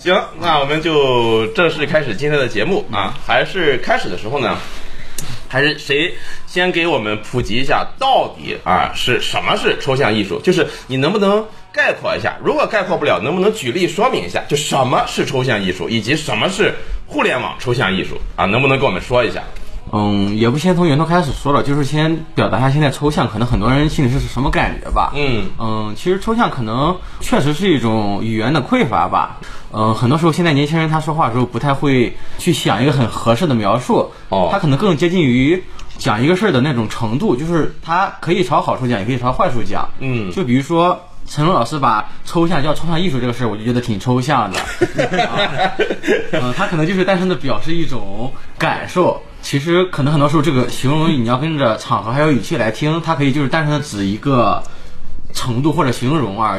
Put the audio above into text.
行，那我们就正式开始今天的节目啊。还是开始的时候呢，还是谁先给我们普及一下，到底啊是什么是抽象艺术？就是你能不能概括一下？如果概括不了，能不能举例说明一下？就什么是抽象艺术，以及什么是互联网抽象艺术啊？能不能跟我们说一下？嗯，也不先从源头开始说了，就是先表达一下现在抽象，可能很多人心里是什么感觉吧。嗯嗯，其实抽象可能确实是一种语言的匮乏吧。嗯，很多时候现在年轻人他说话的时候不太会去想一个很合适的描述，哦他可能更接近于讲一个事儿的那种程度，就是他可以朝好处讲，也可以朝坏处讲。嗯就比如说。陈龙老师把抽象叫抽象艺术这个事儿，我就觉得挺抽象的。啊 嗯，他可能就是单纯的表示一种感受。其实可能很多时候这个形容语你要跟着场合还有语气来听，它可以就是单纯的指一个程度或者形容而已。